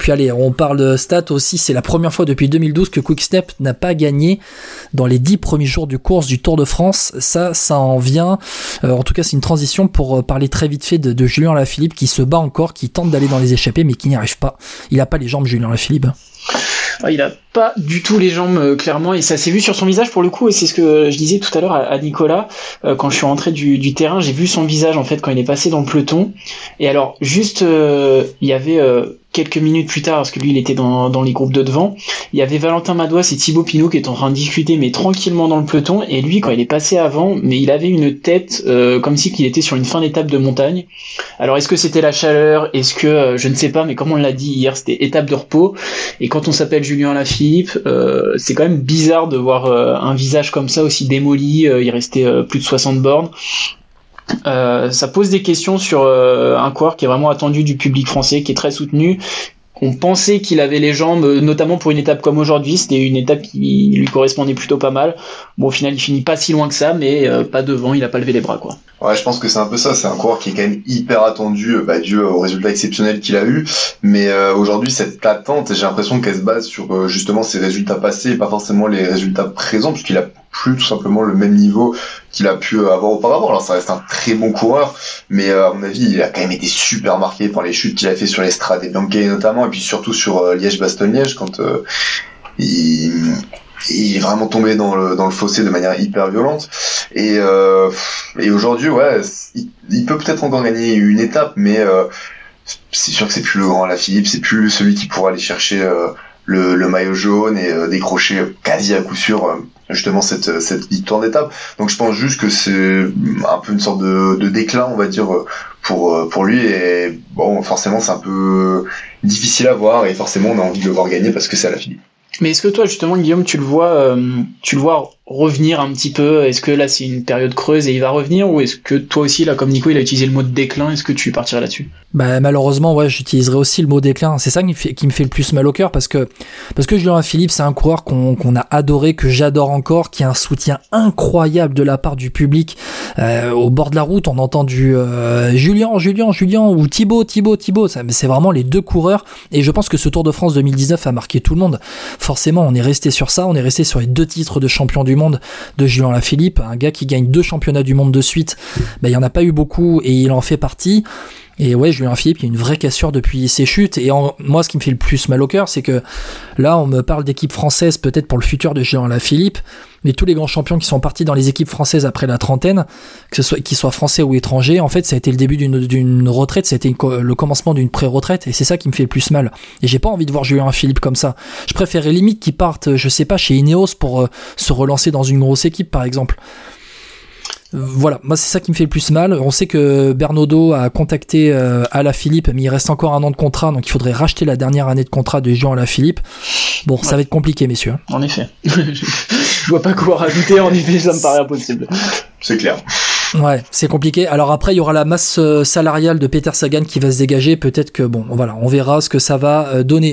Puis allez, on parle de stats aussi, c'est la première fois depuis 2012 que Quickstep n'a pas gagné dans les dix premiers jours du course du Tour de France. Ça, ça en vient. Euh, en tout cas, c'est une transition pour euh, parler très vite fait de, Julien Lafilippe qui se bat encore, qui tente d'aller dans les échappées, mais qui n'y arrive pas. Il a pas les jambes, Julien Lafilippe. Ah, il a pas du tout les jambes euh, clairement et ça s'est vu sur son visage pour le coup et c'est ce que je disais tout à l'heure à, Nicolas quand je suis rentré du, terrain j'ai vu son visage en fait quand il est passé dans le peloton et alors juste il y avait quelques minutes plus tard, parce que lui il était dans, dans les groupes de devant, il y avait Valentin Madouas et Thibaut Pinot qui étaient en train de discuter mais tranquillement dans le peloton, et lui quand il est passé avant, mais il avait une tête euh, comme si qu'il était sur une fin d'étape de montagne. Alors est-ce que c'était la chaleur, est-ce que euh, je ne sais pas, mais comme on l'a dit hier, c'était étape de repos, et quand on s'appelle Julien Lafilippe, euh, c'est quand même bizarre de voir un visage comme ça aussi démoli, il restait plus de 60 bornes. Euh, ça pose des questions sur euh, un coureur qui est vraiment attendu du public français, qui est très soutenu. On pensait qu'il avait les jambes, notamment pour une étape comme aujourd'hui. C'était une étape qui lui correspondait plutôt pas mal. Bon, au final, il finit pas si loin que ça, mais euh, pas devant. Il a pas levé les bras, quoi. Ouais, je pense que c'est un peu ça. C'est un coureur qui est quand même hyper attendu, bah, dû au résultat exceptionnel qu'il a eu. Mais aujourd'hui, cette attente, j'ai l'impression qu'elle se base sur justement ses résultats passés et pas forcément les résultats présents, puisqu'il a plus tout simplement le même niveau qu'il a pu avoir auparavant. Alors ça reste un très bon coureur, mais euh, à mon avis, il a quand même été super marqué par les chutes qu'il a fait sur l'estrade et Bianche notamment, et puis surtout sur euh, Liège-Bastogne-Liège quand euh, il, il, est vraiment tombé dans le, dans le fossé de manière hyper violente. Et, et aujourd'hui, ouais, il, peut peut-être encore gagner une étape, mais c'est sûr que c'est plus le grand à la Philippe, c'est plus celui qui pourra aller chercher le, le, maillot jaune et décrocher quasi à coup sûr justement cette, cette victoire d'étape. Donc je pense juste que c'est un peu une sorte de, de, déclin, on va dire, pour, pour lui. Et bon, forcément, c'est un peu difficile à voir et forcément, on a envie de le voir gagner parce que c'est à la fin. Mais est-ce que toi, justement, Guillaume, tu le vois, euh, tu le vois revenir un petit peu Est-ce que là, c'est une période creuse et il va revenir, ou est-ce que toi aussi, là, comme Nico, il a utilisé le mot de déclin, est-ce que tu partirais là-dessus? Bah malheureusement, ouais, j'utiliserai aussi le mot déclin. C'est ça qui me, fait, le plus mal au cœur parce que parce que Julien Philippe, c'est un coureur qu'on qu'on a adoré, que j'adore encore, qui a un soutien incroyable de la part du public. Euh, au bord de la route, on entend du euh, Julien, Julien, Julien ou Thibaut, Thibaut, Thibaut. C'est vraiment les deux coureurs. Et je pense que ce Tour de France 2019 a marqué tout le monde forcément, on est resté sur ça, on est resté sur les deux titres de champion du monde de Julien Lafilippe, un gars qui gagne deux championnats du monde de suite. Ben, il y en a pas eu beaucoup et il en fait partie. Et ouais, Julien Philippe, il y a une vraie cassure depuis ses chutes. Et moi, ce qui me fait le plus mal au cœur, c'est que là, on me parle d'équipe française, peut-être pour le futur de Julien Philippe, mais tous les grands champions qui sont partis dans les équipes françaises après la trentaine, que ce soit qu'ils soient français ou étrangers, en fait, ça a été le début d'une retraite, ça a été le commencement d'une pré-retraite, et c'est ça qui me fait le plus mal. Et j'ai pas envie de voir Julien Philippe comme ça. Je préférerais limite qu'il parte, je sais pas, chez Ineos pour euh, se relancer dans une grosse équipe, par exemple voilà, moi c'est ça qui me fait le plus mal. On sait que Bernardo a contacté euh, Ala Philippe, mais il reste encore un an de contrat, donc il faudrait racheter la dernière année de contrat de Jean Ala Philippe. Bon, ça va être compliqué, messieurs. En effet. Je vois pas quoi rajouter, en effet, ça me paraît impossible. C'est clair. Ouais, c'est compliqué. Alors après, il y aura la masse euh, salariale de Peter Sagan qui va se dégager. Peut-être que bon, voilà, on verra ce que ça va euh, donner.